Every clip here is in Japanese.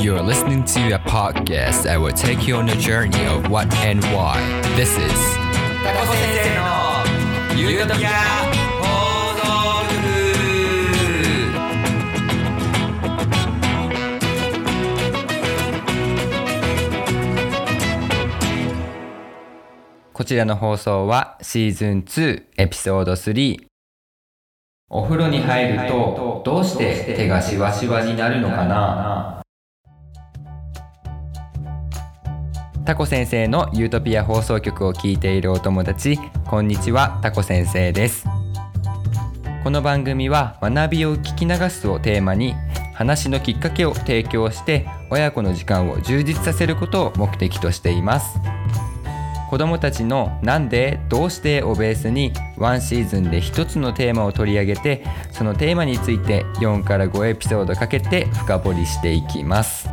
You're listening to a podcast that will take you on a journey of what and why. This is タコ先生のゆるトピア放送局こちらの放送はシーズン2エピソード3お風呂に入るとどうして手がシワシワになるのかなタコ先生のユートピア放送局を聞いているお友達こんにちはタコ先生ですこの番組は学びを聞き流すをテーマに話のきっかけを提供して親子の時間を充実させることを目的としています子どもたちの「なんで?」「どうして?」をベースにワンシーズンで一つのテーマを取り上げてそのテーマについて4から5エピソードかけて深掘りしていきます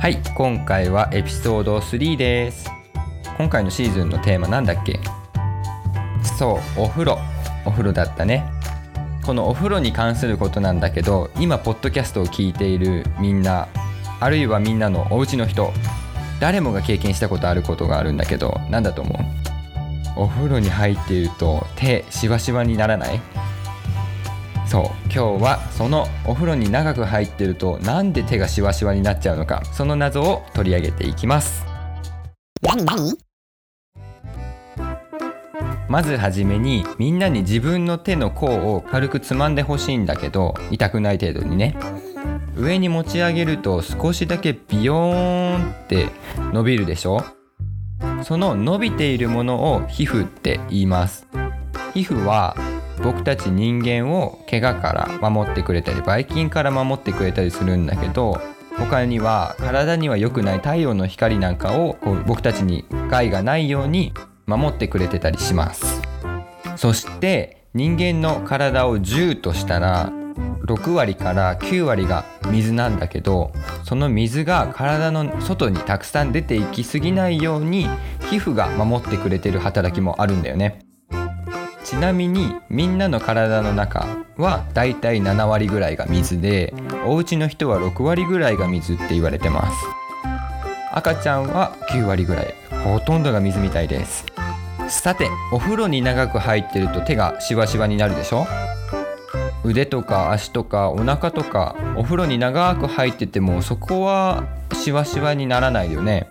はい今回はエピソード3です。今回のシーズンのテーマなんだっけ？そうお風呂。お風呂だったね。このお風呂に関することなんだけど今ポッドキャストを聞いているみんなあるいはみんなのお家の人誰もが経験したことあることがあるんだけど何だと思う？お風呂に入っていると手しわしわにならない？そう。今日はそのお風呂に長く入ってるとなんで手がしわしわになっちゃうのかその謎を取り上げていきます。まずはじめにみんなに自分の手の甲を軽くつまんでほしいんだけど痛くない程度にね。上に持ち上げると少しだけビヨーンって伸びるでしょ？その伸びているものを皮膚って言います。皮膚は僕たち人間を怪我から守ってくれたりばい菌から守ってくれたりするんだけど他には体には良くない太陽の光なんかをこう僕たちに害がないように守ってくれてたりします。そして人間の体を10としたら6割から9割が水なんだけどその水が体の外にたくさん出ていきすぎないように皮膚が守ってくれてる働きもあるんだよね。ちなみにみんなの体の中はだいたい7割ぐらいが水でお家の人は6割ぐらいが水って言われてます。赤ちゃんは9割ぐらい。ほとんどが水みたいです。さてお風呂に長く入ってると手がシワシワになるでしょ？腕とか足とかお腹とかお風呂に長く入っててもそこはシワシワにならないよね。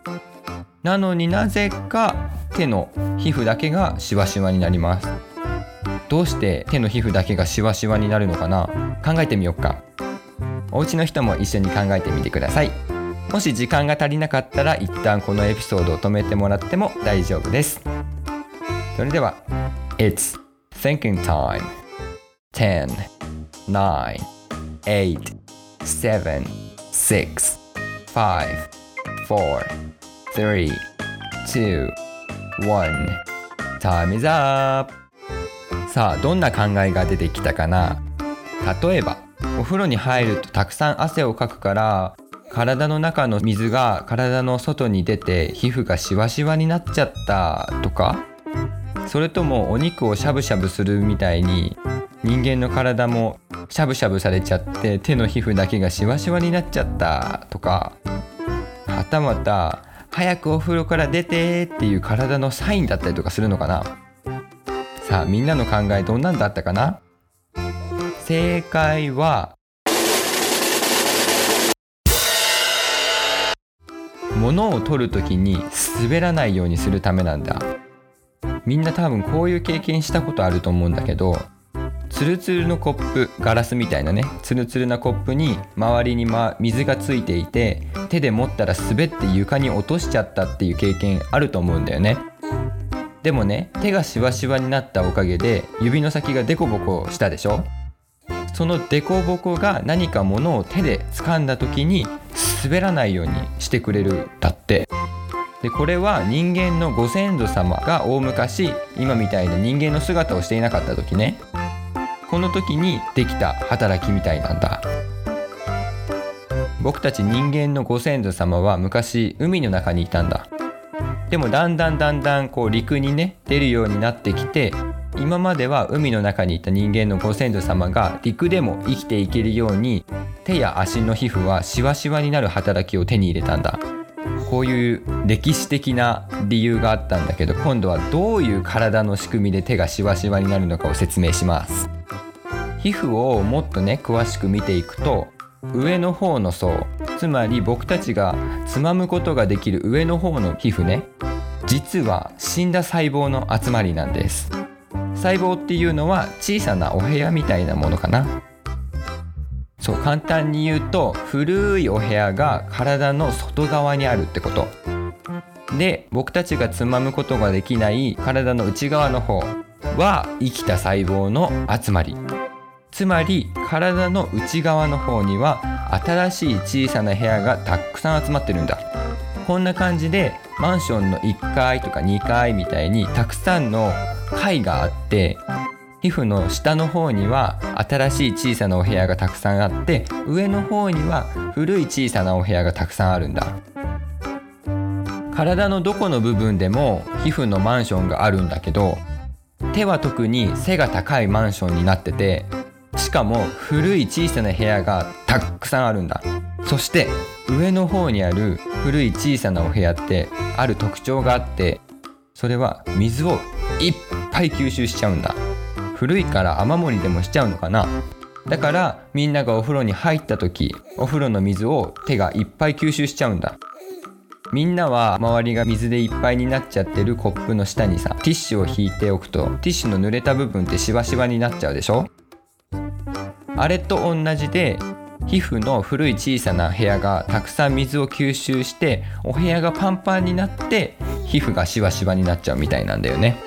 なのになぜか手の皮膚だけがシワシワになります。どうして手の皮膚だけがシワシワになるのかな？考えてみようか。お家の人も一緒に考えてみてください。もし時間が足りなかったら一旦このエピソードを止めてもらっても大丈夫です。それでは It's thinking time. 10 9 8 7 6 5 4 3 2 1 Time is up! さあどんな考えが出てきたかな。例えばお風呂に入るとたくさん汗をかくから体の中の水が体の外に出て皮膚がシワシワになっちゃったとかそれともお肉をしゃぶしゃぶするみたいに人間の体もしゃぶしゃぶされちゃって手の皮膚だけがシワシワになっちゃったとかはたまた早くお風呂から出てっていう体のサインだったりとかするのかな。さあみんなの考えどんなんだったかな？正解は物を取る時に滑らないようにするためなんだ。みんな多分こういう経験したことあると思うんだけどツルツルのコップガラスみたいなねツルツルなコップに周りに、ま、水がついていて手で持ったら滑って床に落としちゃったっていう経験あると思うんだよね。でもね手がシワシワになったおかげで指の先がデコボコしたでしょ？そのデコボコが何か物を手で掴んだ時に滑らないようにしてくれるだって。でこれは人間のご先祖様が大昔今みたいな人間の姿をしていなかった時ね。この時にできた働きみたいなんだ。僕たち人間のご先祖様は昔海の中にいたんだ。でもだんだんだんだんこう陸にね出るようになってきて今までは海の中にいた人間のご先祖様が陸でも生きていけるように手や足の皮膚はシワシワになる働きを手に入れたんだ。こういう歴史的な理由があったんだけど今度はどういう体の仕組みで手がシワシワになるのかを説明します。皮膚をもっとね詳しく見ていくと上の方の層。つまり僕たちがつまむことができる上の方の皮膚ね。実は死んだ細胞の集まりなんです。細胞っていうのは小さなお部屋みたいなものかな。そう簡単に言うと古いお部屋が体の外側にあるってこと。で僕たちがつまむことができない体の内側の方は生きた細胞の集まり。つまり体の内側の方には新しい小さな部屋がたくさん集まってるんだ。こんな感じでマンションの1階とか2階みたいにたくさんの階があって皮膚の下の方には新しい小さなお部屋がたくさんあって上の方には古い小さなお部屋がたくさんあるんだ。体のどこの部分でも皮膚のマンションがあるんだけど手は特に背が高いマンションになっててしかも古い小さな部屋がたくさんあるんだ。そして上の方にある古い小さなお部屋ってある特徴があってそれは水をいっぱい吸収しちゃうんだ。古いから雨漏りでもしちゃうのかな。だからみんながお風呂に入った時お風呂の水を手がいっぱい吸収しちゃうんだ。みんなは周りが水でいっぱいになっちゃってるコップの下にさティッシュを引いておくとティッシュの濡れた部分ってシワシワになっちゃうでしょ。あれと同じで皮膚の古い小さな部屋がたくさん水を吸収してお部屋がパンパンになって皮膚がシワシワになっちゃうみたいなんだよね。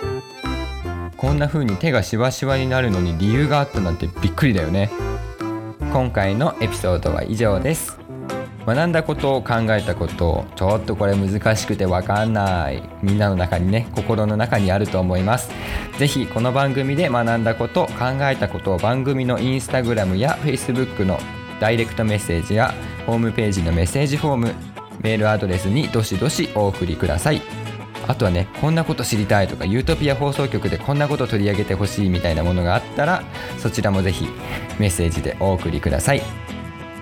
こんな風に手がシワシワになるのに理由があったなんてびっくりだよね。今回のエピソードは以上です。学んだことを考えたことちょっとこれ難しくてわかんない。みんなの中にね心の中にあると思います。是非この番組で学んだこと考えたことを番組のインスタグラムや Facebook のダイレクトメッセージやホームページのメッセージフォームメールアドレスにどしどしお送りください。あとはねこんなこと知りたいとかユートピア放送局でこんなこと取り上げてほしいみたいなものがあったらそちらもぜひメッセージでお送りください。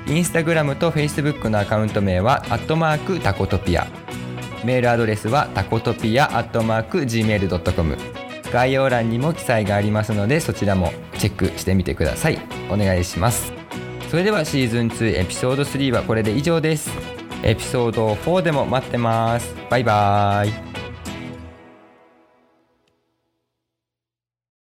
インスタグラムとフェイスブックのアカウント名はアットマークタコトピア。メールアドレスはタコトピアアットマーク Gmail.com 概要欄にも記載がありますのでそちらもチェックしてみてください。お願いします。それではシーズン2エピソード3はこれで以上です。エピソード4でも待ってます。バイバーイ。